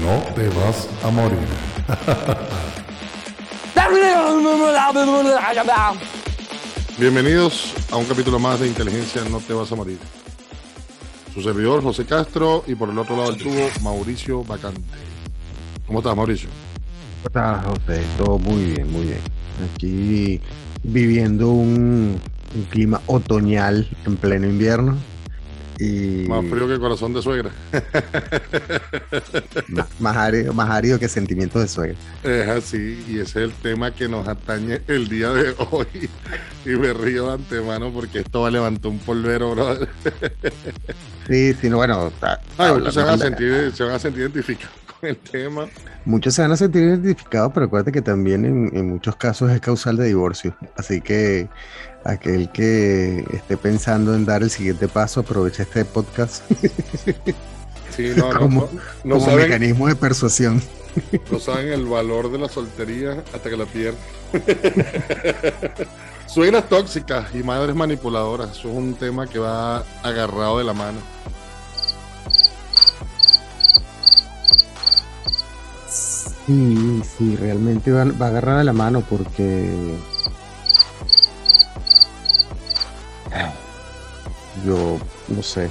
No te vas a morir. Bienvenidos a un capítulo más de Inteligencia No Te Vas a Morir. Su servidor José Castro y por el otro lado del tubo Mauricio Bacante. ¿Cómo estás Mauricio? ¿Cómo estás José? Todo muy bien, muy bien. Aquí viviendo un, un clima otoñal en pleno invierno. Y Más frío que corazón de suegra. más, más árido, más árido que sentimientos de suegra. Es así, y ese es el tema que nos atañe el día de hoy. Y me río de antemano porque esto va a levantar un polvero, brother. Sí, sí, no, bueno, está- Ay, muchos se van, a sentir, se van a sentir identificados con el tema. muchos se van a sentir identificados, pero acuérdate que también en, en muchos casos es causal de divorcio. Así que aquel que esté pensando en dar el siguiente paso, aprovecha este podcast Sí, no, Como- no, no como saben, mecanismo de persuasión. no saben el valor de la soltería hasta que la pierden. Suegras tóxicas y madres manipuladoras, eso es un tema que va agarrado de la mano. Sí, sí, realmente va, va a agarrar de la mano porque yo no sé,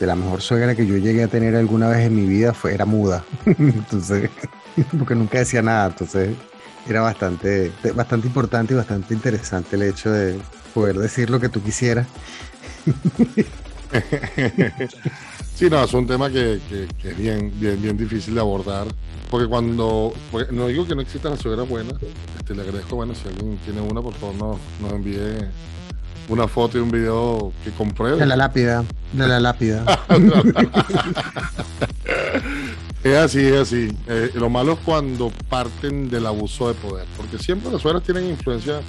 de la mejor suegra que yo llegué a tener alguna vez en mi vida fue era muda, entonces porque nunca decía nada, entonces era bastante bastante importante y bastante interesante el hecho de poder decir lo que tú quisieras. Sí, no, es un tema que, es bien, bien, bien difícil de abordar. Porque cuando, no digo que no existan las suegras buenas, este, le agradezco, bueno, si alguien tiene una, por favor nos, nos envíe una foto y un video que compruebe. De la lápida, de la lápida. Es así, es así. Eh, lo malo es cuando parten del abuso de poder, porque siempre las suegras tienen influencia,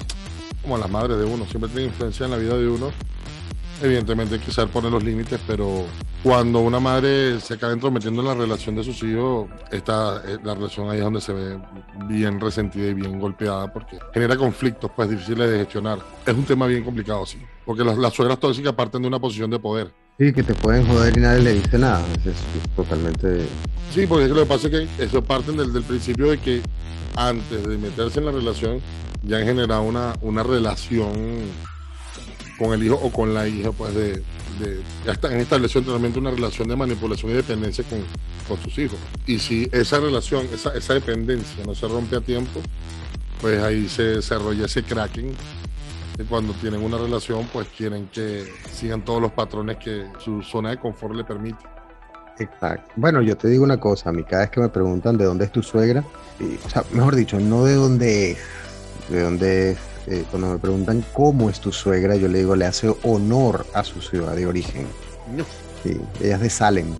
como las madres de uno, siempre tienen influencia en la vida de uno. Evidentemente hay que saber poner los límites, pero cuando una madre se acaba entrometiendo en la relación de sus hijos, está, eh, la relación ahí es donde se ve bien resentida y bien golpeada, porque genera conflictos pues difíciles de gestionar. Es un tema bien complicado, sí, porque las, las suegras tóxicas parten de una posición de poder. Sí, que te pueden joder y nadie le dice nada. Es totalmente Sí, porque es que lo que pasa es que eso parten del, del principio de que antes de meterse en la relación ya han generado una, una relación con el hijo o con la hija, pues de, de- ya están han establecido totalmente una relación de manipulación y dependencia con, con sus hijos. Y si esa relación, esa, esa dependencia no se rompe a tiempo, pues ahí se desarrolla ese cracking. Y cuando tienen una relación, pues quieren que sigan todos los patrones que su zona de confort le permite. Exacto. Bueno, yo te digo una cosa, a mí cada vez que me preguntan de dónde es tu suegra, y, o sea, mejor dicho, no de dónde es, de dónde es, eh, cuando me preguntan cómo es tu suegra, yo le digo, le hace honor a su ciudad de origen. Sí, ella es de Salem.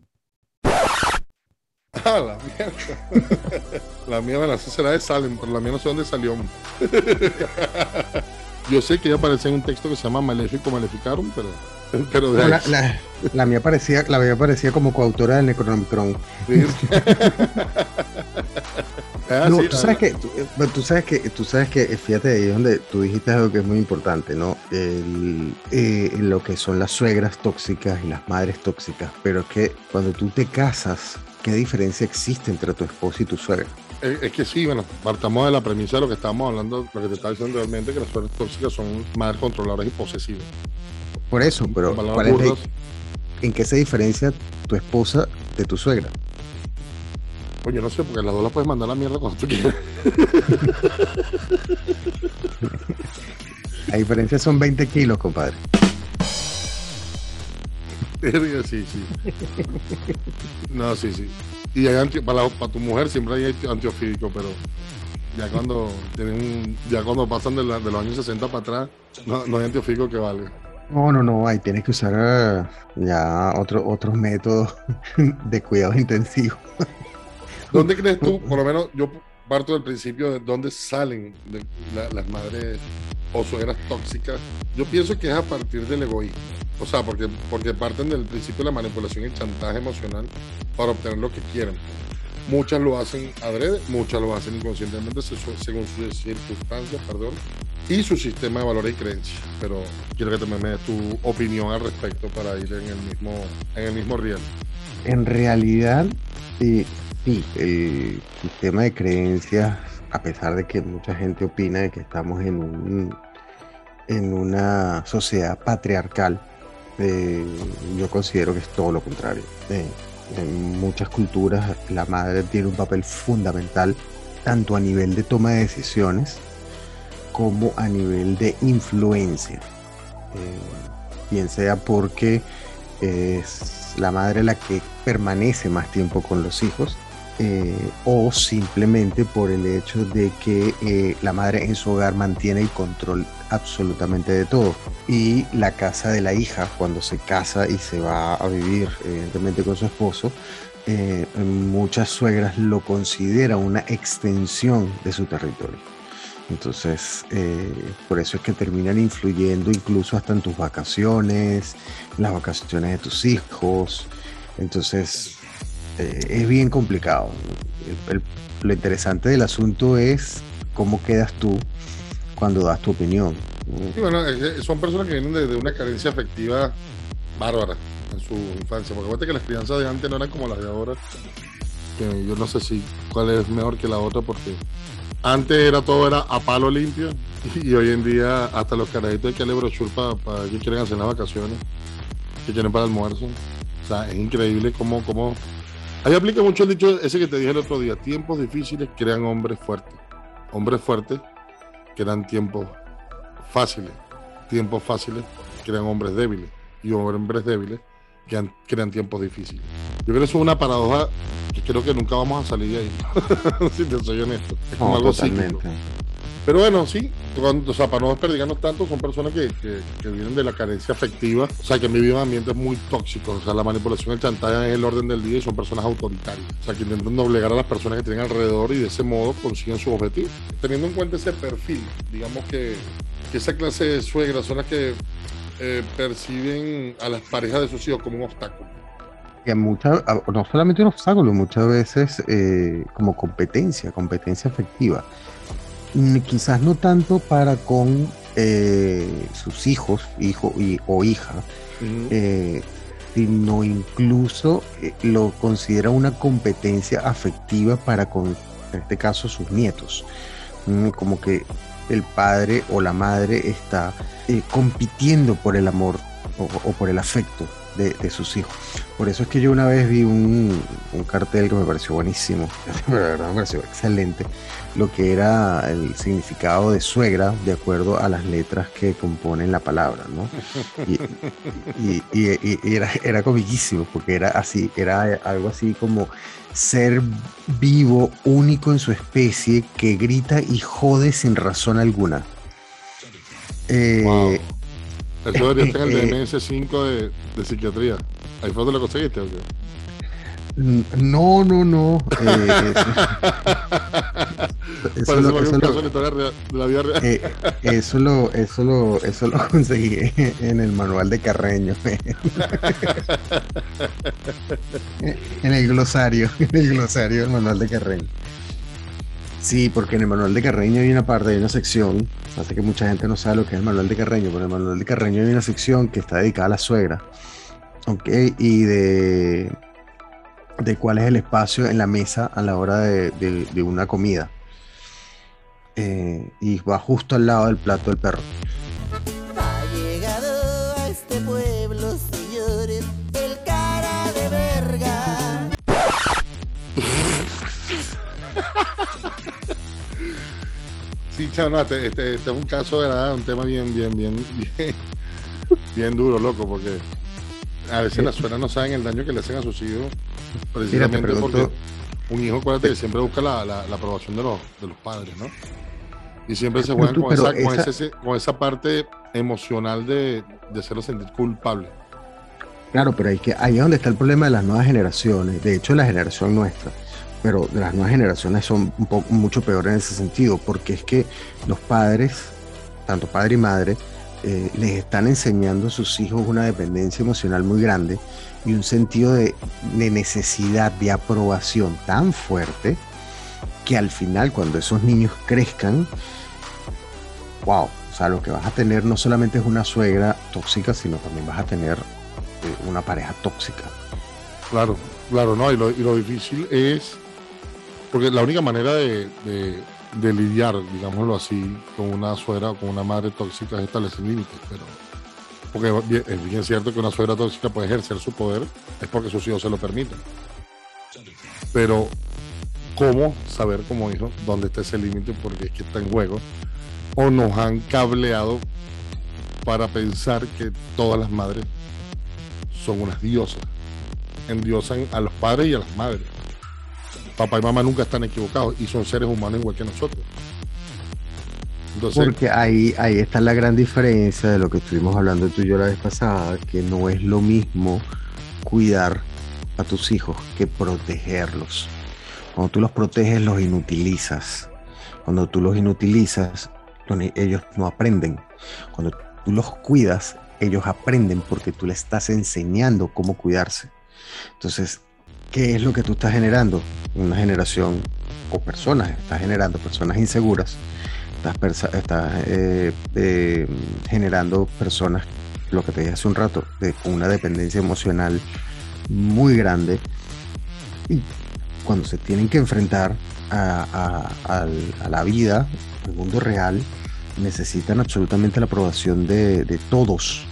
Ah, la mierda. la mía, bueno, será de Salem, pero la mía no sé dónde salió. Yo sé que ella aparece en un texto que se llama Maléfico Maleficarum, pero, pero de No, la, la- la mía parecía, la mía parecía como coautora del Necronomicron. Sí. Ah, No, sí, tú sabes que, tú, eh, tú sabes que, tú sabes que, eh, fíjate ahí es donde tú dijiste algo que es muy importante, ¿no? El, eh, lo que son las suegras tóxicas y las madres tóxicas, pero es que cuando tú te casas, ¿qué diferencia existe entre tu esposo y tu suegra? Es, es que sí, bueno, partamos de la premisa de lo que estábamos hablando, lo que te estaba diciendo realmente, que las suegras tóxicas son madres controladoras y posesivas. Por eso, pero ¿cuál es. ¿en qué se diferencia tu esposa de tu suegra? Oye, no sé, porque las dos las puedes mandar a la mierda cuando tú quieras. La diferencia son 20 kilos, compadre. Sí, sí. No, sí, sí. Y hay anti- para, la- para tu mujer siempre hay anti- antiofídico, pero ya cuando tienen un- ya cuando pasan de, la- de los años 60 para atrás, no, no hay antiofídico que valga. No, no, no, ahí tienes que usar eh, ya otro- otros métodos de cuidado intensivo. ¿Dónde crees tú, por lo menos yo parto del principio de dónde salen las madres o suegras tóxicas? Yo pienso que es a partir del egoísmo. O sea, porque, porque parten del principio de la manipulación y el chantaje emocional para obtener lo que quieren. Muchas lo hacen adrede, muchas lo hacen inconscientemente se- según sus circunstancias, perdón, y su sistema de valores y creencias. Pero quiero que también me tu opinión al respecto para ir en el mismo, en el mismo riel. En realidad, Y sí, el sistema de creencias, a pesar de que mucha gente opina de que estamos en un en una sociedad patriarcal, eh, yo considero que es todo lo contrario. Eh, en muchas culturas la madre tiene un papel fundamental tanto a nivel de toma de decisiones como a nivel de influencia. Eh, bien sea porque es la madre la que permanece más tiempo con los hijos eh, o simplemente por el hecho de que eh, la madre en su hogar mantiene el control absolutamente de todo. Y la casa de la hija, cuando se casa y se va a vivir evidentemente con su esposo, eh, muchas suegras lo consideran una extensión de su territorio. Entonces, por eso es que terminan influyendo incluso hasta en tus vacaciones, en las vacaciones de tus hijos. Entonces, eh, es bien complicado. lo interesante del asunto es cómo quedas tú cuando das tu opinión. son personas que vienen de, una carencia afectiva bárbara en su infancia. Porque fíjate que las crianzas de antes no eran como las de ahora. Yo no sé si cuál es mejor que la otra porque antes era todo era a palo limpio y hoy en día hasta los carajitos que darle brochure para, que quieren hacer las vacaciones, que quieren para almuerzo. O sea, es increíble cómo, cómo Ahí aplica mucho el dicho ese que te dije el otro día, tiempos difíciles crean hombres fuertes. Hombres fuertes crean tiempos fáciles. Tiempos fáciles crean hombres débiles. Y hombres débiles crean, crean tiempos difíciles. Yo creo que eso es una paradoja que creo que nunca vamos a salir de ahí. si te soy honesto. Es como algo totalmente. Pero bueno, sí, cuando, o sea, para no desperdigarnos tanto, son personas que, vienen de la carencia afectiva, o sea, que vivido en ambientes muy tóxicos, o sea, la manipulación, el chantaje es el orden del día y son personas autoritarias, o sea, que intentan doblegar a las personas que tienen alrededor y de ese modo consiguen su objetivo. Teniendo en cuenta ese perfil, digamos que, esa clase de suegras son las que eh, perciben a las parejas de sus hijos como un obstáculo. Que muchas, no solamente un obstáculo, muchas veces eh, como competencia, competencia afectiva quizás no tanto para con eh, sus hijos, hijo y, o hija, eh, sino incluso eh, lo considera una competencia afectiva para con, en este caso, sus nietos. Mm, como que el padre o la madre está compitiendo por el amor o, por el afecto de, sus hijos. Por eso es que yo una vez vi un, un cartel que me pareció buenísimo, de verdad me pareció excelente, lo que era el significado de suegra de acuerdo a las letras que componen la palabra, ¿no? Y, era, era comiquísimo, porque era así, era algo así como ser vivo, único en su especie, que grita y jode sin razón alguna. Eh, Eso debería en el DMS5 de, de psiquiatría. ¿Ahí fue donde lo conseguiste o qué? No, no, no. Eh, eso, lo, eso, lo, eso, lo, eso lo conseguí en el manual de Carreño. en el glosario, en el glosario del manual de Carreño. Sí, porque en el manual de Carreño hay una parte, hay una sección, hace que mucha gente no sabe lo que es el manual de Carreño, pero en el manual de Carreño hay una sección que está dedicada a la suegra, ¿ok? Y de de cuál es el espacio en la mesa a la hora de, una comida. Eh, y va justo al lado del plato del perro. Sí, chao, este, este, este, es un caso, ¿verdad? Un tema bien, bien, bien, bien, bien duro, loco, porque a veces las suenas no saben el daño que le hacen a sus hijos, precisamente porque un hijo, acuérdate que siempre busca la, aprobación de los, de los padres, ¿no? Y siempre se juegan con, esa, con, esa, parte emocional de, de hacerlo sentir culpable. Claro, pero hay que, ahí es donde está el problema de las nuevas generaciones, de hecho la generación nuestra, pero las nuevas generaciones son un poco, mucho peores en ese sentido, porque es que los padres, tanto padre y madre, eh, les están enseñando a sus hijos una dependencia emocional muy grande y un sentido de, necesidad de aprobación tan fuerte que al final cuando esos niños crezcan, wow, o sea, lo que vas a tener no solamente es una suegra tóxica, sino también vas a tener eh, una pareja tóxica. Claro, Claro, no, y lo difícil es, porque la única manera de, lidiar, digámoslo así, con una suegra o con una madre tóxica es establecer límites, pero porque es bien cierto que una suegra tóxica puede ejercer su poder, es porque sus hijos se lo permiten. Pero, ¿cómo saber como hijo dónde está ese límite? Porque es que está en juego. O nos han cableado para pensar que todas las madres son unas diosas. Endiosan a los padres y a las madres. Papá y mamá nunca están equivocados y son seres humanos igual que nosotros. Porque ahí, ahí está la gran diferencia de lo que estuvimos hablando tú y yo la vez pasada, que no es lo mismo cuidar a tus hijos que protegerlos. Cuando tú los proteges, los inutilizas. Cuando tú los inutilizas, ellos no aprenden. Cuando tú los cuidas, ellos aprenden porque tú les estás enseñando cómo cuidarse. Entonces, ¿qué es lo que tú estás generando? Una generación o personas, estás generando personas inseguras estás, eh, eh, generando personas, lo que te dije hace un rato, de, con una dependencia emocional muy grande. Y cuando se tienen que enfrentar a, la vida, al mundo real, necesitan absolutamente la aprobación de, todos.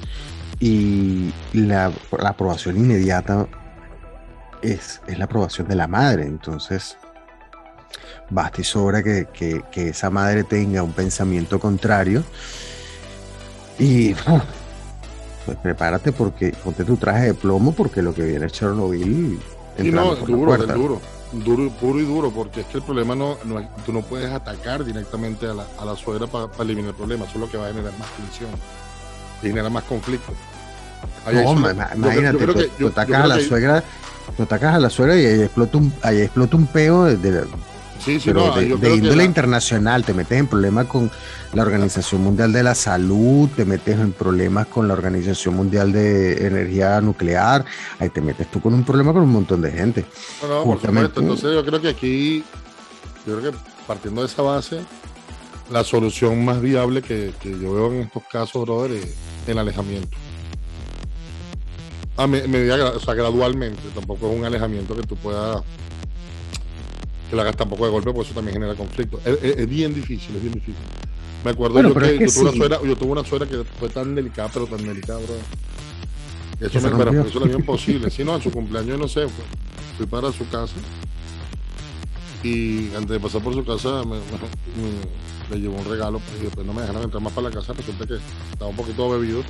Y la aprobación inmediata es, es la aprobación de la madre. Entonces, basta y sobra que, que- que esa madre tenga un pensamiento contrario. Y pues prepárate porque ponte tu traje de plomo porque lo que viene es Chernobyl. y no, la duro, es duro, duro, puro y duro, porque es que el problema no, no es- tú no puedes atacar directamente a la, a la suegra para eliminar el problema, eso es lo que va a generar más tensión, genera más conflicto. No, yo- yo imagínate, tú, que- yo- atacas a la que- suegra, tú atacas a la suegra y ahí explota un, ahí explota un peo de, de- Sí, sí, pero no, de, índole la- internacional, te metes en problemas con la Organización Mundial de la Salud, te metes en problemas con la Organización Mundial de Energía Nuclear, ahí te metes tú con un problema con un montón de gente. No, no, por Justamente. supuesto. Entonces yo creo que aquí, yo creo que partiendo de esa base, la solución más viable que, que yo veo en estos casos, brother, es el alejamiento. A me- medida, o sea, gradualmente, tampoco es un alejamiento que tú puedas, que lo hagas tampoco de golpe, porque eso también genera conflicto. Es, es- es bien difícil, es bien difícil. Me acuerdo Bueno, yo que, es que yo, tuve una sí. suegra, yo tuve una suegra que fue tan delicada, pero tan delicada, bro. Eso me eso lo vio imposible. Si no, en su cumpleaños, no sé, fue- fui para su casa y antes de pasar por su casa me, me- le llevó un regalo pues, y después no me dejaron entrar más para la casa. Resulta que estaba un poquito bebido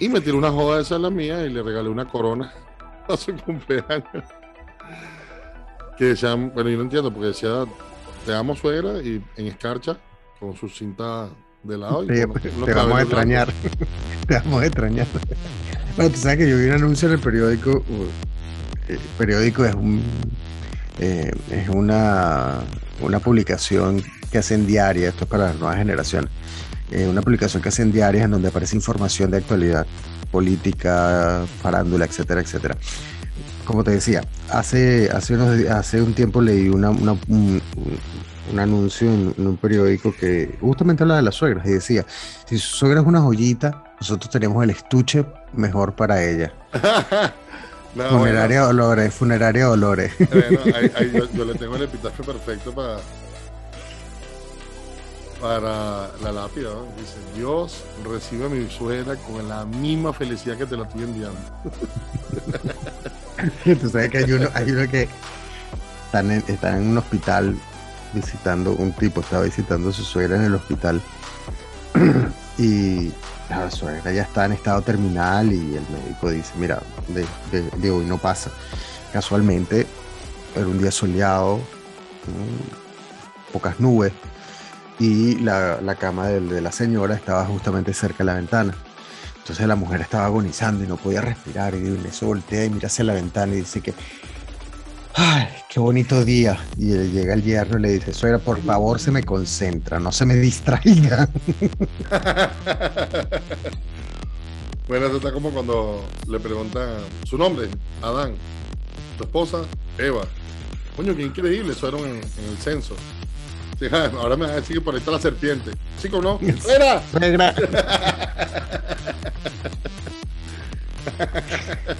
y me tiró una joda esa en la mía y le regalé una corona a su cumpleaños. Que decían, bueno, yo no entiendo porque decía te amo suegra y en escarcha con su cinta de lado. y Te, con unos te vamos a extrañar. te vamos a extrañar. Bueno, tú sabes que yo vi un anuncio en el periódico. El periódico es un eh, es una, una publicación que hacen diaria, esto es para las nuevas generaciones. Eh, una publicación que hacen diarias en donde aparece información de actualidad, política, farándula, etcétera, etcétera. Como te decía, hace, hace, unos hace un tiempo leí una, una- un, un- un anuncio en, en un periódico que justamente hablaba de las suegras y decía, si su suegra es una joyita, nosotros tenemos el estuche mejor para ella. No, bueno. Funeraria Dolores, Funeraria Dolores. Bueno, ahí- ahí yo, yo le tengo el epitafio perfecto para, para la lápida. ¿no? Dice, Dios recibe a mi suegra con la misma felicidad que te la estoy enviando. Tú sabes que hay uno, hay uno que están en, en un hospital visitando, un tipo estaba visitando a su suegra en el hospital y la suegra ya está en estado terminal y el médico dice, mira, de, de- hoy no pasa. Casualmente era un día soleado, pocas nubes y la, la cama de, la señora estaba justamente cerca de la ventana. Entonces la mujer estaba agonizando y no podía respirar y le voltea y mira hacia la ventana y dice que, ay, qué bonito día. Y le llega el yerno y le dice, suegra, por favor se me concentra, no se me distraiga. Bueno, eso está como cuando le preguntan su nombre, Adán. Tu esposa, Eva. Coño, qué increíble, eso en el censo. Ahora me va a decir que por ahí está la serpiente. ¿Sí o no? ¡Fuera! Suegra.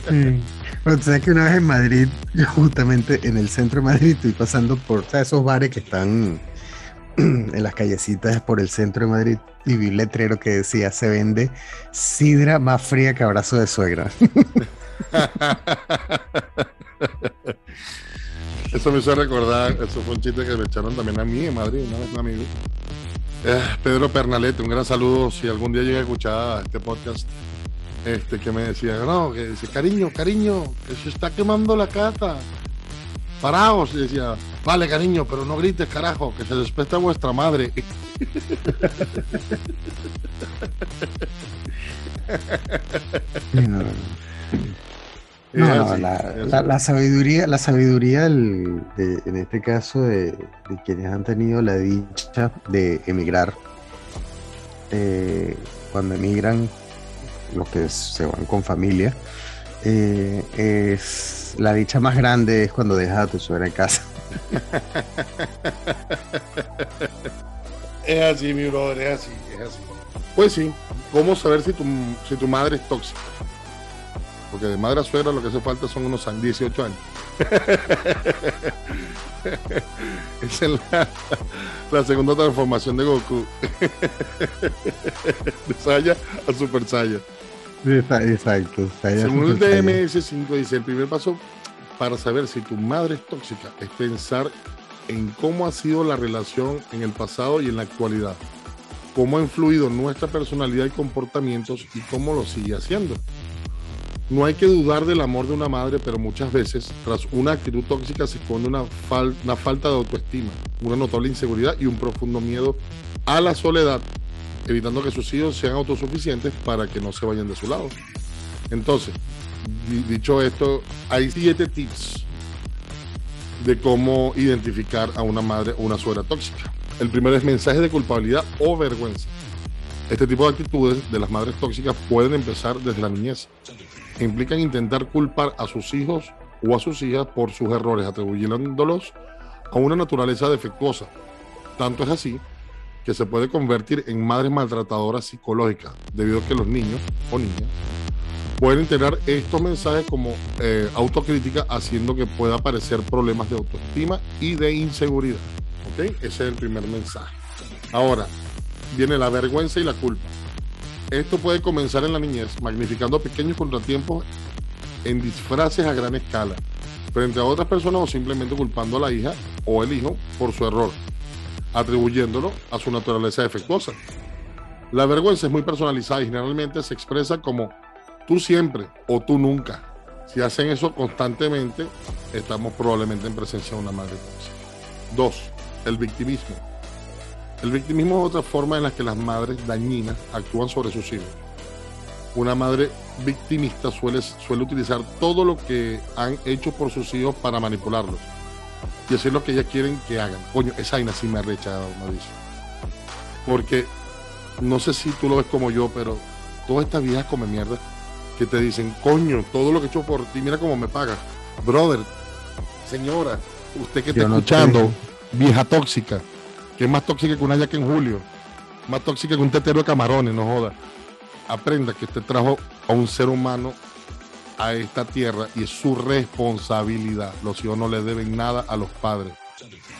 Sí. Pero tú sabes que una vez en Madrid, yo justamente en el centro de Madrid, estoy pasando por esos bares que están en las callecitas por el centro de Madrid y vi un letrero que decía se vende sidra más fría que abrazo de suegra. Eso me hizo recordar, eso fue un chiste que me echaron también a mí en Madrid, una un amigo. Eh, Pedro Pernalete, un gran saludo si algún día llega a escuchar este podcast. Este que me decía, no, que dice, cariño, cariño, que se está quemando la casa. Paraos, y decía, vale, cariño, pero no grites, carajo, que se despesta vuestra madre. No, la, sabiduría, la sabiduría en este caso de, quienes han tenido la dicha de emigrar, eh, cuando emigran, los que se van con familia, eh, es la dicha más grande es cuando dejas a tu suegra en casa. es así, mi brother, es así, es así. Pues sí, ¿cómo saber si tu, si tu madre es tóxica? Porque de madre a suegra lo que hace falta son unos 18 años. Esa es la, segunda transformación de Goku. de Saya a Super Saya. Exacto. Según el DMS5 dice, el primer paso para saber si tu madre es tóxica es pensar en cómo ha sido la relación en el pasado y en la actualidad, cómo ha influido nuestra personalidad y comportamientos y cómo lo sigue haciendo. No hay que dudar del amor de una madre, pero muchas veces, tras una actitud tóxica, se esconde una, falta de autoestima, una notable inseguridad y un profundo miedo a la soledad, evitando que sus hijos sean autosuficientes para que no se vayan de su lado. Entonces, dicho esto, hay siete tips de cómo identificar a una madre o una suegra tóxica. El primero es mensaje de culpabilidad o vergüenza. Este tipo de actitudes de las madres tóxicas pueden empezar desde la niñez implican intentar culpar a sus hijos o a sus hijas por sus errores, atribuyéndolos a una naturaleza defectuosa. Tanto es así que se puede convertir en madres maltratadoras psicológicas, debido a que los niños o niñas pueden tener estos mensajes como eh, autocrítica, haciendo que pueda aparecer problemas de autoestima y de inseguridad. ¿Ok? Ese es el primer mensaje. Ahora, viene la vergüenza y la culpa. Esto puede comenzar en la niñez, magnificando pequeños contratiempos en disfraces a gran escala, frente a otras personas o simplemente culpando a la hija o el hijo por su error, atribuyéndolo a su naturaleza defectuosa. La vergüenza es muy personalizada y generalmente se expresa como tú siempre o tú nunca. Si hacen eso constantemente, estamos probablemente en presencia de una madre tóxica. Dos, el victimismo. El victimismo es otra forma en la que las madres dañinas actúan sobre sus hijos. Una madre victimista suele, suele utilizar todo lo que han hecho por sus hijos para manipularlos y hacer lo que ellas quieren que hagan. Coño, esa vaina sí me arrecha, Mauricio. Porque no sé si tú lo ves como yo, pero todas estas viejas come mierda que te dicen, coño, todo lo que he hecho por ti, mira cómo me pagas. Brother, señora, usted que está escuchando, vieja tóxica, que es más tóxica que una que en julio, más tóxica que un tetero de camarones, no joda. Aprenda que usted trajo a un ser humano a esta tierra y es su responsabilidad. Los hijos no le deben nada a los padres,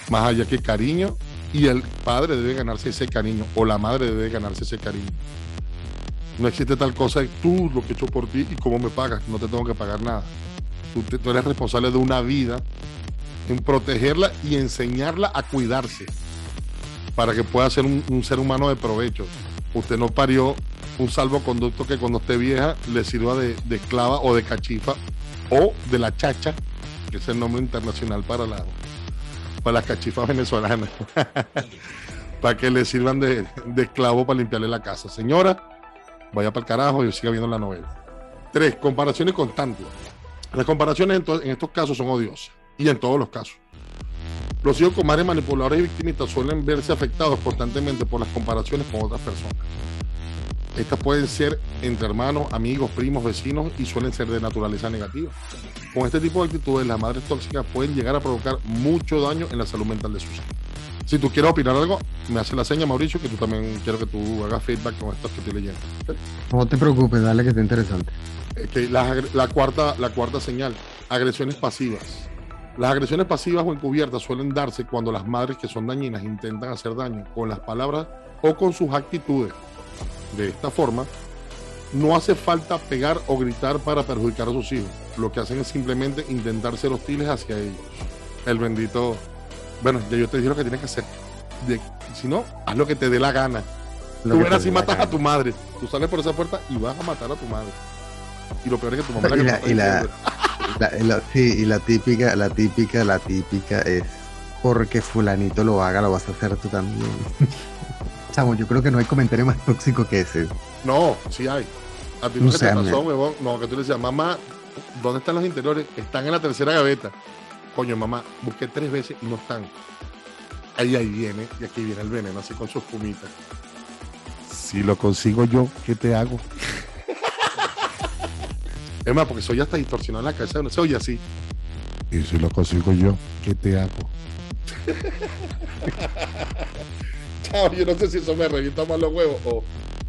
más allá que cariño, y el padre debe ganarse ese cariño, o la madre debe ganarse ese cariño. No existe tal cosa de tú lo que he hecho por ti y cómo me pagas, no te tengo que pagar nada. Tú eres responsable de una vida, en protegerla y enseñarla a cuidarse para que pueda ser un, ser humano de provecho. Usted no parió un salvoconducto que cuando esté vieja le sirva de, esclava o de cachifa o de la chacha, que es el nombre internacional para, la, para las cachifas venezolanas, para que le sirvan de, esclavo para limpiarle la casa. Señora, vaya para el carajo y siga viendo la novela. Tres, comparaciones constantes. Las comparaciones en estos casos son odiosas y en todos los casos. Los hijos con madres manipuladoras y victimistas suelen verse afectados constantemente por las comparaciones con otras personas. Estas pueden ser entre hermanos, amigos, primos, vecinos y suelen ser de naturaleza negativa. Con este tipo de actitudes, las madres tóxicas pueden llegar a provocar mucho daño en la salud mental de sus hijos. Si tú quieres opinar algo, me hace la seña, Mauricio, que tú también quiero que tú hagas feedback con esto que estoy leyendo. No te preocupes, dale que está interesante. La, agre- la cuarta, la cuarta señal, agresiones pasivas. Las agresiones pasivas o encubiertas suelen darse cuando las madres que son dañinas intentan hacer daño con las palabras o con sus actitudes. De esta forma, no hace falta pegar o gritar para perjudicar a sus hijos. Lo que hacen es simplemente intentar ser hostiles hacia ellos. El bendito, bueno, ya yo te dije lo que tienes que hacer. De- si no, haz lo que te dé la gana. Lo Tú que verás si matas a tu madre. Tú sales por esa puerta y vas a matar a tu madre. Y lo peor es que tu mamá Y que la- y está la-. La- y la- sí, y la típica, la típica, la típica es porque fulanito lo haga, lo vas a hacer tú también. Chamo, yo creo que no hay comentario más tóxico que ese. No, sí hay. A ti No no te pasó, huevón. No, que tú le decías, mamá, ¿dónde están los interiores? Están en la tercera gaveta. Coño, mamá, busqué tres veces y no están. Ahí, ahí viene, y aquí viene el veneno, así con sus pumitas. Si lo consigo yo, ¿qué te hago? es más, porque soy hasta distorsionado en la cabeza, no se oye así. Y si lo consigo yo, ¿qué te hago? Chao, yo no sé si eso me revienta más los huevos o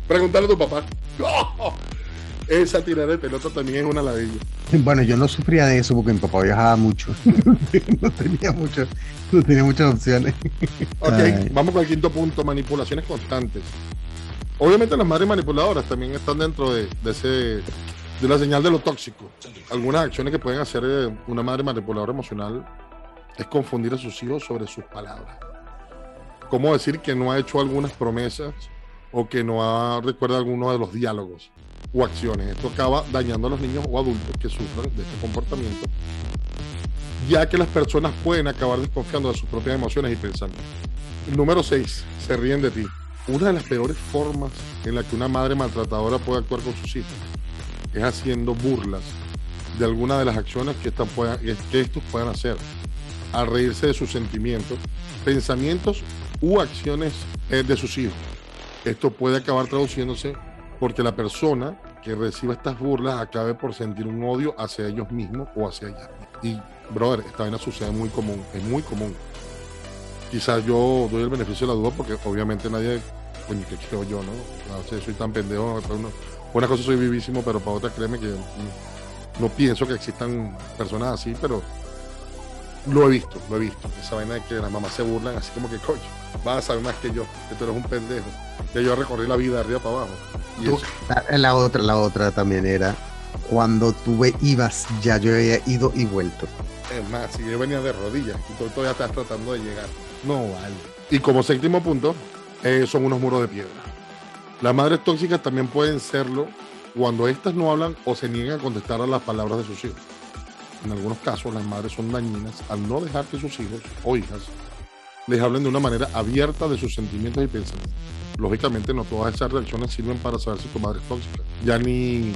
pregúntale a tu papá. Esa tirada de pelota también es una ladilla. Bueno, yo no sufría de eso porque mi papá viajaba mucho. no tenía mucho, no tenía muchas opciones. Ok, Ay. vamos con el quinto punto, manipulaciones constantes. Obviamente las madres manipuladoras también están dentro de, de ese de la señal de lo tóxico. Algunas acciones que pueden hacer eh, una madre manipuladora emocional es confundir a sus hijos sobre sus palabras. ¿Cómo decir que no ha hecho algunas promesas o que no ha, recuerda alguno de los diálogos o acciones? Esto acaba dañando a los niños o adultos que sufran de este comportamiento, ya que las personas pueden acabar desconfiando de sus propias emociones y pensamientos. Número 6. Se ríen de ti. Una de las peores formas en la que una madre maltratadora puede actuar con sus hijos es haciendo burlas de alguna de las acciones que, estos puedan hacer, al reírse de sus sentimientos, pensamientos u acciones eh, de sus hijos. Esto puede acabar traduciéndose porque la persona que reciba estas burlas acabe por sentir un odio hacia ellos mismos o hacia ella. Y, brother, esta vaina sucede muy común, es muy común quizás yo doy el beneficio de la duda porque obviamente nadie, coño, ¿qué creo yo, no? No sé, soy tan pendejo, para uno- una cosa soy vivísimo, pero para otra créeme que no pienso que existan personas así, pero lo he visto, lo he visto. Esa vaina de que las mamás se burlan así como que, coño, vas a saber más que yo, que tú eres un pendejo. Que yo recorrí la vida de arriba para abajo. Y Tú- La, la otra, la otra también era cuando tú ibas, ya yo había ido y vuelto. es más, si yo venía de rodillas y tú todavía estás tratando de llegar. No vale. Y como séptimo punto, eh, son unos muros de piedra. Las madres tóxicas también pueden serlo cuando éstas no hablan o se niegan a contestar a las palabras de sus hijos. En algunos casos, las madres son dañinas al no dejar que sus hijos o hijas les hablen de una manera abierta de sus sentimientos y pensamientos. Lógicamente, no todas esas reacciones sirven para saber si tu madre es tóxica. Ya ni,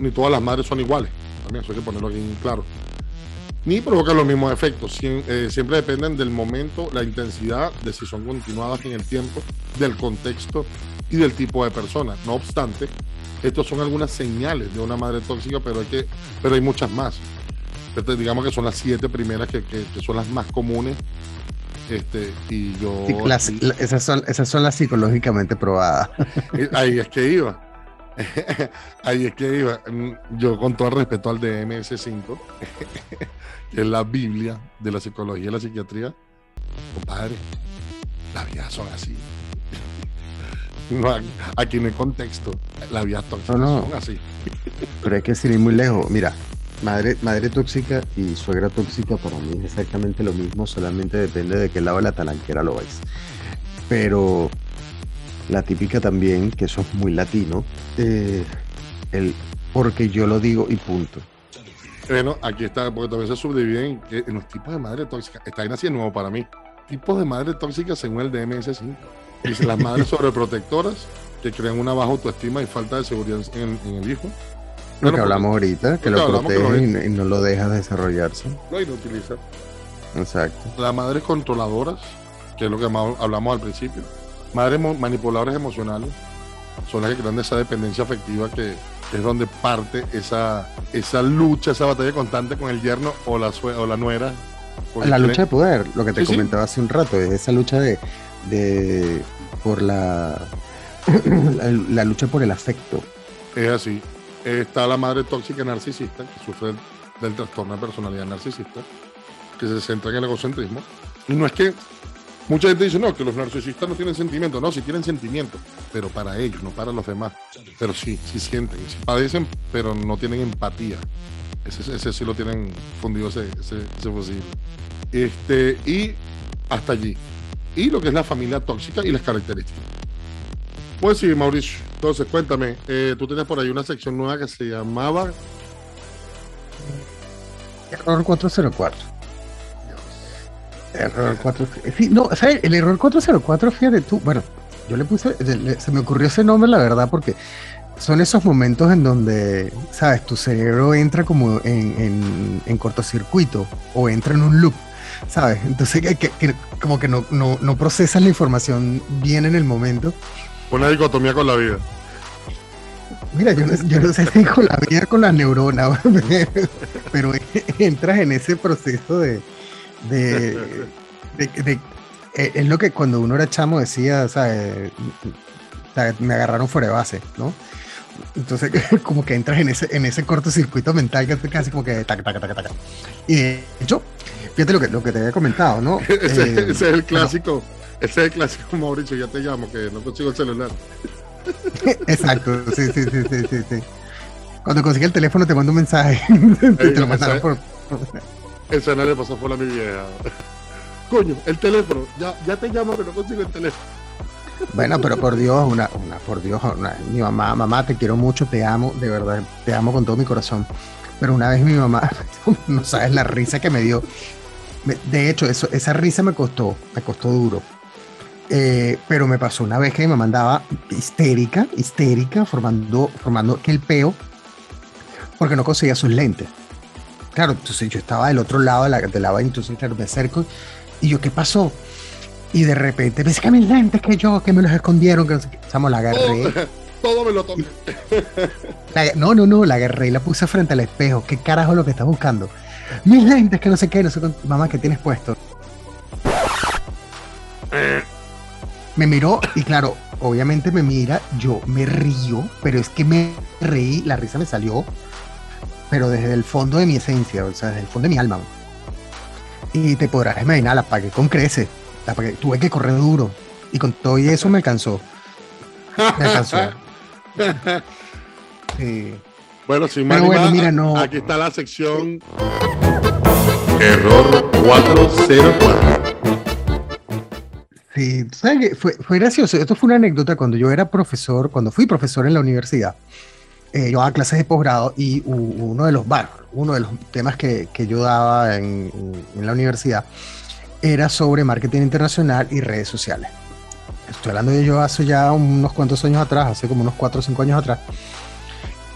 ni todas las madres son iguales. También eso hay que ponerlo aquí en claro ni provocan los mismos efectos. Eh, siempre dependen del momento, la intensidad, de si son continuadas en el tiempo, del contexto y del tipo de persona. No obstante, estos son algunas señales de una madre tóxica, pero hay, que, pero hay muchas más. Este, digamos que son las siete primeras que, que- que son las más comunes. Este, y yo. Sí, las- la- esas, son, esas son las psicológicamente probadas. Eh, Ahí es que iba. Ahí es que iba. Mm, Yo con todo el respeto al DMS5, que es la Biblia de la psicología y la psiquiatría, compadre, las vidas son así. No, aquí- aquí no hay contexto. Las vidas tóxicas No, no. son así. Pero hay que sin ir muy lejos. Mira, madre, madre tóxica y suegra tóxica para mí es exactamente lo mismo, solamente depende de qué lado de la talanquera lo vais. Pero la típica también, que eso es muy latino, eh, el porque yo lo digo y punto. Bueno, aquí está, porque también se subdividen en, en los tipos de madre tóxica. Está bien así nuevo para mí. Tipos de madre tóxica según el DMS5. Dice las madres sobreprotectoras que crean una baja autoestima y falta de seguridad en, en el hijo. Lo que hablamos ahorita, que lo lo que hablamos que lo protege y, y no lo deja desarrollarse. Lo inutiliza. Exacto. Las madres controladoras, que es lo que hablamos al principio. Madres manipuladoras emocionales son las que crean esa dependencia afectiva que, es donde parte esa, esa lucha, esa batalla constante con el yerno o la, sue- o la nuera La lucha de poder, lo que te Sí, sí. comentaba hace un rato, es esa lucha de, de por la, la, lucha por el afecto. Es así. Está la madre tóxica narcisista, que sufre del trastorno de personalidad narcisista, que se centra en el egocentrismo. Y no es que mucha gente dice, no, que los narcisistas no tienen sentimientos. No, sí tienen sentimientos, pero para ellos, no para los demás. Pero sí, sí sienten, sí padecen, pero no tienen empatía. Ese, ese sí lo tienen fundido ese, ese, ese fusible. Este, y hasta allí. Y lo que es la familia tóxica y las características. Pues sí, Mauricio. Entonces, cuéntame, eh, tú tienes por ahí una sección nueva que se llamaba Error 404. Error 404. Sí, no, ¿sabes? El error 404, fíjate tú, bueno, yo le puse, se me ocurrió ese nombre, la verdad, porque son esos momentos en donde, ¿sabes? Tu cerebro entra como en- en cortocircuito o entra en un loop, ¿sabes? Entonces, que, que- que como que no, no, no procesas la información bien en el momento. una dicotomía con la vida. Mira, yo no, yo no sé si con la vida con las neuronas, pero entras en ese proceso de, de, de- de- eh, es lo que cuando uno era chamo decía, ¿sabes? Me agarraron fuera de base, ¿no? Entonces, como que entras en ese, en ese cortocircuito mental que hace casi como que taca, taca, taca, taca. Y de hecho, fíjate lo que, lo que te había comentado, ¿no? ese, Eh, ese es el clásico. Ese es el clásico, Mauricio. Ya te llamo, que no consigo el celular. Exacto, sí, sí, sí, sí, sí, sí. Cuando consigue el teléfono te mando un mensaje. te lo mandaron por, Esa no le pasó por la mi vieja. Coño, el teléfono. Ya, ya te llamo, que no consigo el teléfono. Bueno, pero por Dios, una, una por Dios, una- mi mamá, mamá, te quiero mucho, te amo, de verdad, te amo con todo mi corazón. Pero una vez mi mamá, no sabes la risa que me dio. De hecho, eso, esa risa me costó, me costó duro. Eh, pero me pasó una vez que mi mamá andaba histérica, histérica, formando, formando el peo, porque no conseguía sus lentes. Claro, entonces yo estaba del otro lado de la, de la vaina, entonces claro, me acerco y yo, ¿qué pasó? Y de repente me dice que mis lentes, que yo, que me los escondieron, que no sé qué. Chamo, la agarré. Todo, todo me lo tomé. la- no, no, no, la agarré y la puse frente al espejo. ¿Qué carajo es lo que estás buscando? Mis lentes, que no sé qué, no sé cuánto. Mamá, ¿qué tienes puesto? Me miró y claro, obviamente me mira, yo me río, pero es que me reí, la risa me salió, pero desde el fondo de mi esencia, o sea, desde el fondo de mi alma. Y te podrás imaginar, la pagué con creces, la pagué, tuve que correr duro y con todo y eso me alcanzó. Me alcanzó. Sí. Bueno, sin más bueno, más, mira, no- aquí está la sección Error 404. Sí, ¿sabes qué? Fue, fue gracioso. Esto fue una anécdota cuando yo era profesor, cuando fui profesor en la universidad. Eh, yo daba clases de posgrado y uno de los bar, uno de los temas que, que yo daba en, en la universidad era sobre marketing internacional y redes sociales. Estoy hablando de yo hace ya unos cuantos años atrás, hace como unos 4 o 5 años atrás.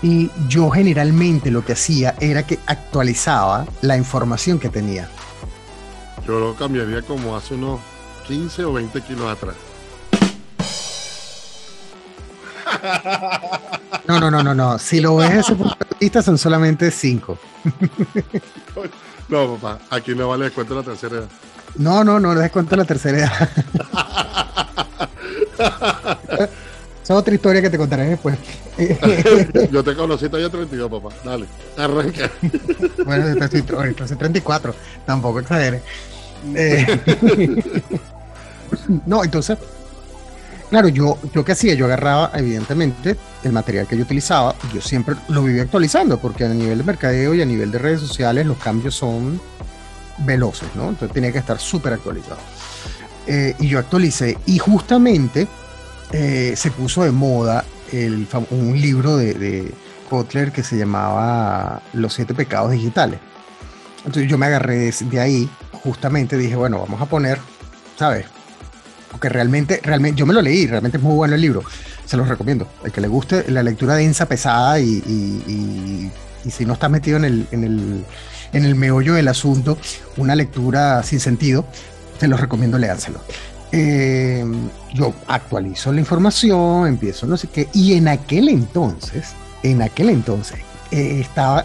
Y yo generalmente lo que hacía era que actualizaba la información que tenía. Yo lo cambiaría como hace unos 15 o 20 kilos atrás. No, no, no, no, no. Si lo ves ese vista, son solamente cinco. No, papá, aquí no vale descuento la tercera edad. No, no, no, les cuento la tercera edad. Esa es otra historia que te contaré después. Yo te conocí todavía 32, papá. Dale, arranca. bueno, entonces, entonces 34, tampoco exageres. Eh, no, entonces, claro, yo, yo qué hacía, yo agarraba, evidentemente, el material que yo utilizaba, yo siempre lo vivía actualizando, porque a nivel de mercadeo y a nivel de redes sociales los cambios son veloces, ¿no? Entonces tenía que estar súper actualizado. Eh, y yo actualicé, y justamente eh, se puso de moda un libro de, de Kotler que se llamaba Los siete pecados digitales. Entonces yo me agarré de, ahí, justamente dije, bueno, vamos a poner, ¿sabes? Porque realmente, realmente, yo me lo leí, realmente es muy bueno el libro, se los recomiendo. El que le guste la lectura densa, pesada y, y- y- si no estás metido en el, en, el, en el meollo del asunto, una lectura sin sentido, te los recomiendo leárselo. Eh, yo actualizo la información, empiezo no sé qué, y en aquel entonces, en aquel entonces, eh, estaba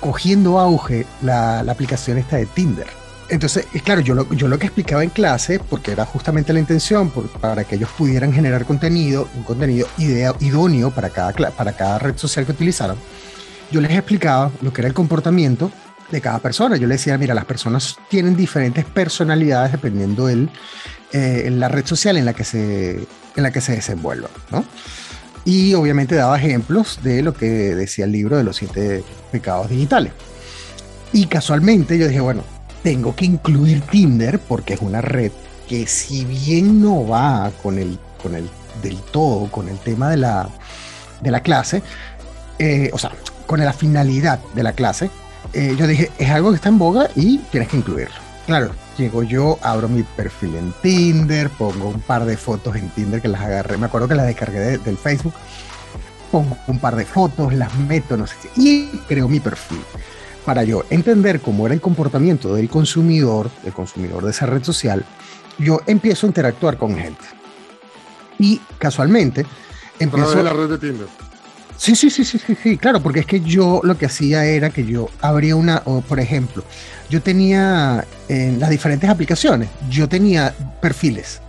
cogiendo auge la, la aplicación esta de Tinder. Entonces, y claro, yo lo, yo lo que explicaba en clase, porque era justamente la intención, para que ellos pudieran generar contenido, un contenido idea, idóneo para cada, para cada red social que utilizaran, yo les explicaba lo que era el comportamiento de cada persona. Yo les decía, mira, las personas tienen diferentes personalidades dependiendo del, eh, la red social en la que se, en la que se desenvuelvan, ¿no? Y obviamente daba ejemplos de lo que decía el libro de los siete pecados digitales. Y casualmente yo dije, bueno, tengo que incluir Tinder porque es una red que si bien no va con el, con el del todo, con el tema de la, de la clase, eh, o sea, con la finalidad de la clase, eh, yo dije, es algo que está en boga y tienes que incluirlo. Claro, llego yo, abro mi perfil en Tinder, pongo un par de fotos en Tinder que las agarré, me acuerdo que las descargué de- del Facebook, pongo un par de fotos, las meto, no sé qué, y creo mi perfil. Para yo entender cómo era el comportamiento del consumidor, del consumidor de esa red social, yo empiezo a interactuar con gente. Y casualmente, A través empiezo... de la red de Tinder. Sí, sí, sí, sí, sí, sí, claro, porque es que yo lo que hacía era que yo abría una, o por ejemplo, yo tenía en las diferentes aplicaciones, yo tenía perfiles,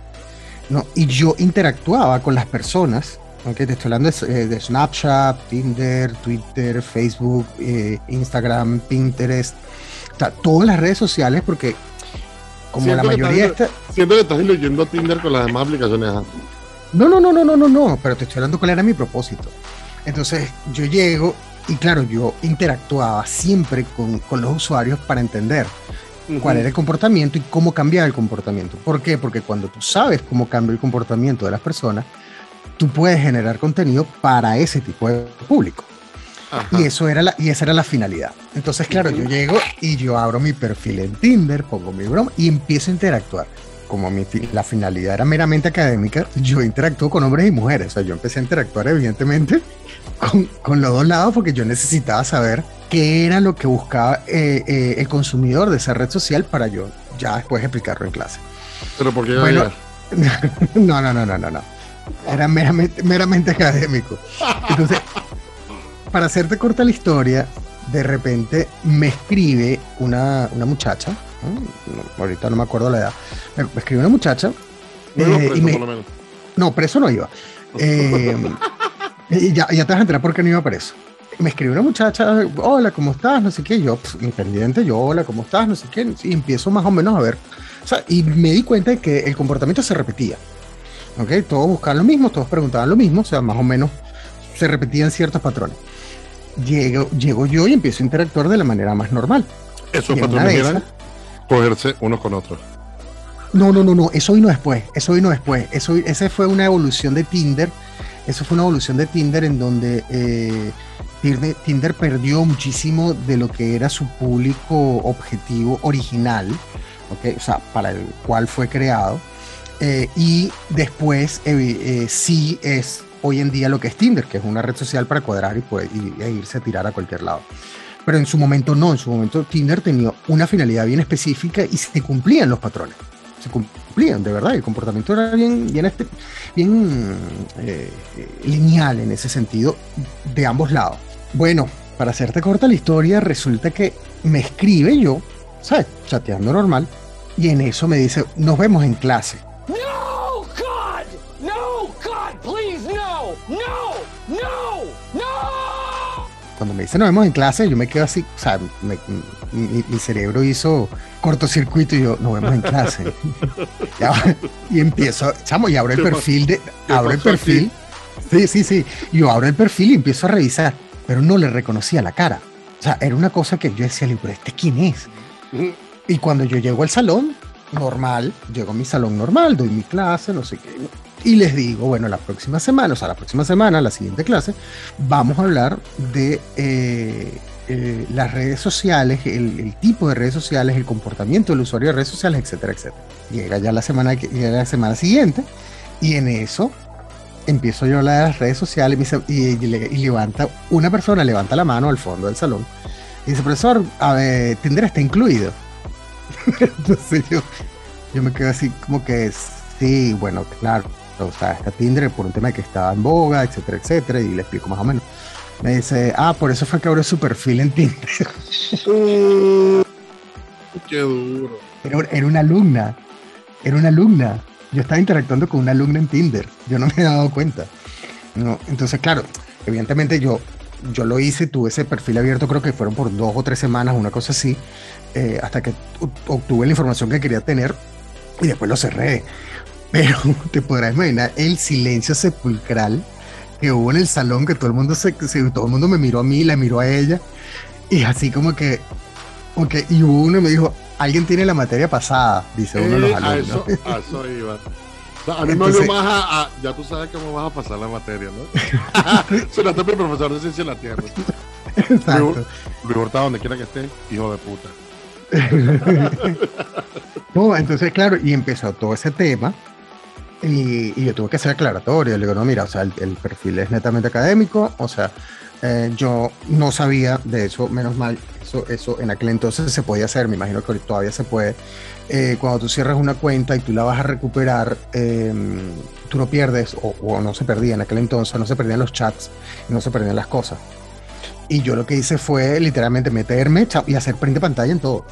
¿no? Y yo interactuaba con las personas, ¿ok? Te estoy hablando de, eh, de Snapchat, Tinder, Twitter, Facebook, eh, Instagram, Pinterest, o sea, todas las redes sociales, porque como Siento la mayoría estás- estas... Siento que estás diluyendo Tinder con las demás aplicaciones. ajá. No, no, no, no, no, no, no, pero te estoy hablando cuál era mi propósito. Entonces yo llego y claro, yo interactuaba siempre con, con los usuarios para entender cuál era el comportamiento y cómo cambiar el comportamiento. ¿Por qué? Porque cuando tú sabes cómo cambia el comportamiento de las personas, tú puedes generar contenido para ese tipo de público. Ajá. Y, eso era la, y esa era la finalidad. Entonces, claro, yo llego y yo abro mi perfil en Tinder, pongo mi broma y empiezo a interactuar. Como mi, la finalidad era meramente académica, yo interactúo con hombres y mujeres. O sea, yo empecé a interactuar evidentemente con, con los dos lados porque yo necesitaba saber qué era lo que buscaba eh, eh, el consumidor de esa red social para yo ya después explicarlo en clase. Pero porque Bueno, no, no, no, no, no, no. Era meramente, meramente académico. Entonces, para hacerte corta la historia, de repente me escribe una, una muchacha, ¿no? No, ahorita no me acuerdo la edad, me, escribe una muchacha, no eh, preso, y me- por lo menos. no, preso no iba. Eh, y ya, ya te vas a enterar por qué no iba preso. Me escribe una muchacha, hola, ¿cómo estás? No sé qué. Yo, pf, independiente, yo, hola, ¿cómo estás? No sé qué. Y empiezo más o menos a ver. O sea, y me di cuenta de que el comportamiento se repetía. ¿Ok? Todos buscaban lo mismo, todos preguntaban lo mismo. O sea, más o menos se repetían ciertos patrones. Llego, llego yo y empiezo a interactuar de la manera más normal. Esos patrones eran cogerse unos con otros. No, no, no, no, eso vino después, eso vino después. Eso, esa fue una evolución de Tinder. Eso fue una evolución de Tinder en donde eh, Tinder, perdió muchísimo de lo que era su público objetivo original, ¿ok? o sea, para el cual fue creado. Eh, y después eh, sí es hoy en día lo que es Tinder, que es una red social para cuadrar y, poder, e irse a tirar a cualquier lado. Pero en su momento no, en su momento Tinder tenía una finalidad bien específica y se cumplían los patrones se cumplían, de verdad, el comportamiento era bien, bien, este- bien eh, lineal en ese sentido de ambos lados. Bueno, para hacerte corta la historia, resulta que me escribe yo, ¿sabes? Chateando normal, y en eso me dice, nos vemos en clase. Me dice nos vemos en clase, yo me quedo así, o sea, me- mi, mi cerebro hizo cortocircuito y yo, nos vemos en clase. Y empiezo, chamo, y abro el perfil de, ¿Qué abro el perfil. Sí, sí, sí. Yo abro el perfil y empiezo a revisar, pero no le reconocía la cara. O sea, era una cosa que yo decía, pero este quién es. Y cuando yo llego al salón, normal, llego a mi salón normal, doy mi clase, no sé qué. Y les digo, bueno, la próxima semana, o sea, la próxima semana, la siguiente clase, vamos a hablar de eh, eh, las redes sociales, el, tipo de redes sociales, el comportamiento del usuario de redes sociales, etcétera, etcétera. Llega ya la semana, llega la semana siguiente y en eso empiezo yo a hablar de las redes sociales y, y- y le- y levanta, una persona levanta la mano al fondo del salón y dice, profesor, a ver, Tinder está incluido. Entonces yo me quedo así como que sí, bueno, claro. O sea, está Tinder por un tema que estaba en boga, etcétera, etcétera, y le explico más o menos. Me dice, ah, por eso fue que abrió su perfil en Tinder. Qué duro. Era, era una alumna. Era una alumna. Yo estaba interactuando con una alumna en Tinder. Yo no me había dado cuenta. No, entonces, claro, evidentemente yo, yo lo hice, tuve ese perfil abierto, creo que fueron por dos o tres semanas, una cosa así, eh, hasta que obtuve la información que quería tener y después lo cerré. Pero te podrás imaginar el silencio sepulcral que hubo en el salón, que todo el mundo se, se- todo el mundo me miró a mí, la miró a ella, y así como que, como que- y hubo uno me dijo, alguien tiene la materia pasada, dice uno de los Eh, a, alumnos. eso, a eso iba. O sea, a mí Entonces- me olió más a, a- Ya tú sabes cómo vas a pasar la materia, ¿no? Sonaste mi profesor de ciencia de la Tierra. Exacto. Luis Hurtado, donde quiera que esté, hijo de puta. No, entonces, claro, y empezó todo ese tema. Y, y yo tuve que ser aclaratorio. Le digo, no, mira, o sea, el, perfil es netamente académico. O sea, eh, yo no sabía de eso, menos mal. Eso, eso en aquel entonces se podía hacer. Me imagino que todavía se puede. Eh, cuando tú cierras una cuenta y tú la vas a recuperar, eh, tú no pierdes, o, o no se perdía en aquel entonces, no se perdían los chats, no se perdían las cosas. Y yo lo que hice fue literalmente meterme y hacer print de pantalla en todo.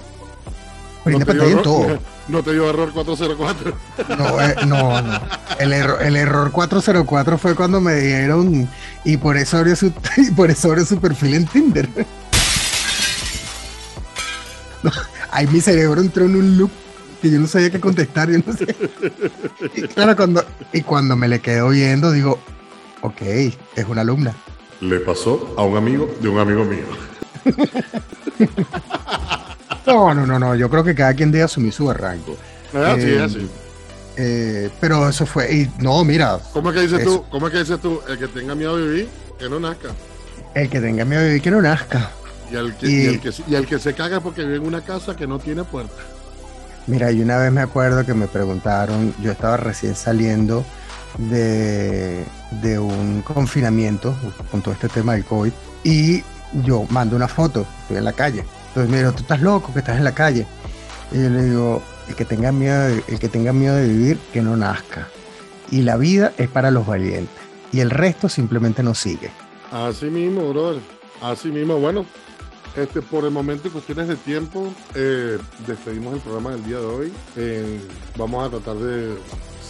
Pantalla en todo. No te dio error 404. No, eh, no, no. El, error, el error 404 fue cuando me dieron y por eso abrió su, y por eso abrió su perfil en Tinder. No, ahí mi cerebro entró en un loop que yo no sabía qué contestar, yo no sé. Y claro, cuando, y cuando me le quedo viendo, digo, ok, es una alumna. Le pasó a un amigo de un amigo mío. No, no, no, no, yo creo que cada quien debe asumir su arranco. Es así, Eh, así. Eh, pero eso fue, y no, mira, ¿Cómo es que dices eso. tú? ¿Cómo es que dices tú? El que tenga miedo a vivir, que no nazca. el que tenga miedo de vivir que no nazca. Y el que, Y- y el que, y el que se caga porque vive en una casa que no tiene puerta. Mira, y una vez me acuerdo que me preguntaron, yo estaba recién saliendo de, de un confinamiento con todo este tema del COVID y yo mando una foto, estoy en la calle. Entonces me dijeron, tú estás loco que estás en la calle. Y yo le digo, el que tenga miedo de, el que tenga miedo de vivir, que no nazca. Y la vida es para los valientes. Y el resto simplemente nos sigue. Así mismo, brother. Así mismo, bueno. Este, por el momento, y cuestiones de tiempo, eh, despedimos el programa del día de hoy. Eh, vamos a tratar de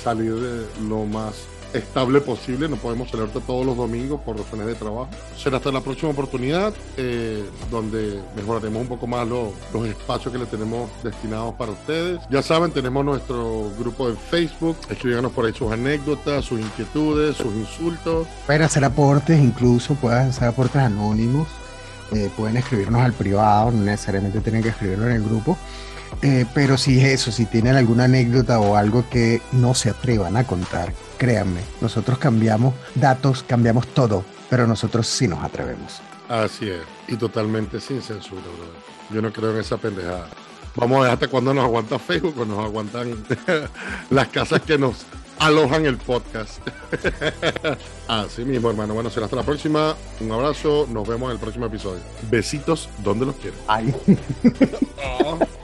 salir de lo más estable posible. No podemos ahorita todos los domingos por razones de trabajo. Será hasta la próxima oportunidad, eh, donde mejoraremos un poco más lo- los espacios que le tenemos destinados para ustedes. Ya saben, tenemos nuestro grupo de Facebook. Escríbanos por ahí sus anécdotas, sus inquietudes, sus insultos. Pueden hacer aportes, incluso pueden hacer aportes anónimos, eh, pueden escribirnos al privado, no necesariamente tienen que escribirlo en el grupo. Eh, pero si es eso, si tienen alguna anécdota o algo que no se atrevan a contar, créanme, nosotros cambiamos datos, cambiamos todo, pero nosotros sí nos atrevemos. Así es, y totalmente sin censura, brother. Yo no creo en esa pendejada. Vamos a ver hasta cuándo nos aguanta Facebook o nos aguantan las casas que nos alojan el podcast. Así mismo, hermano. Bueno, será hasta la próxima. Un abrazo. Nos vemos en el próximo episodio. Besitos donde los quiero. Ay. Ah.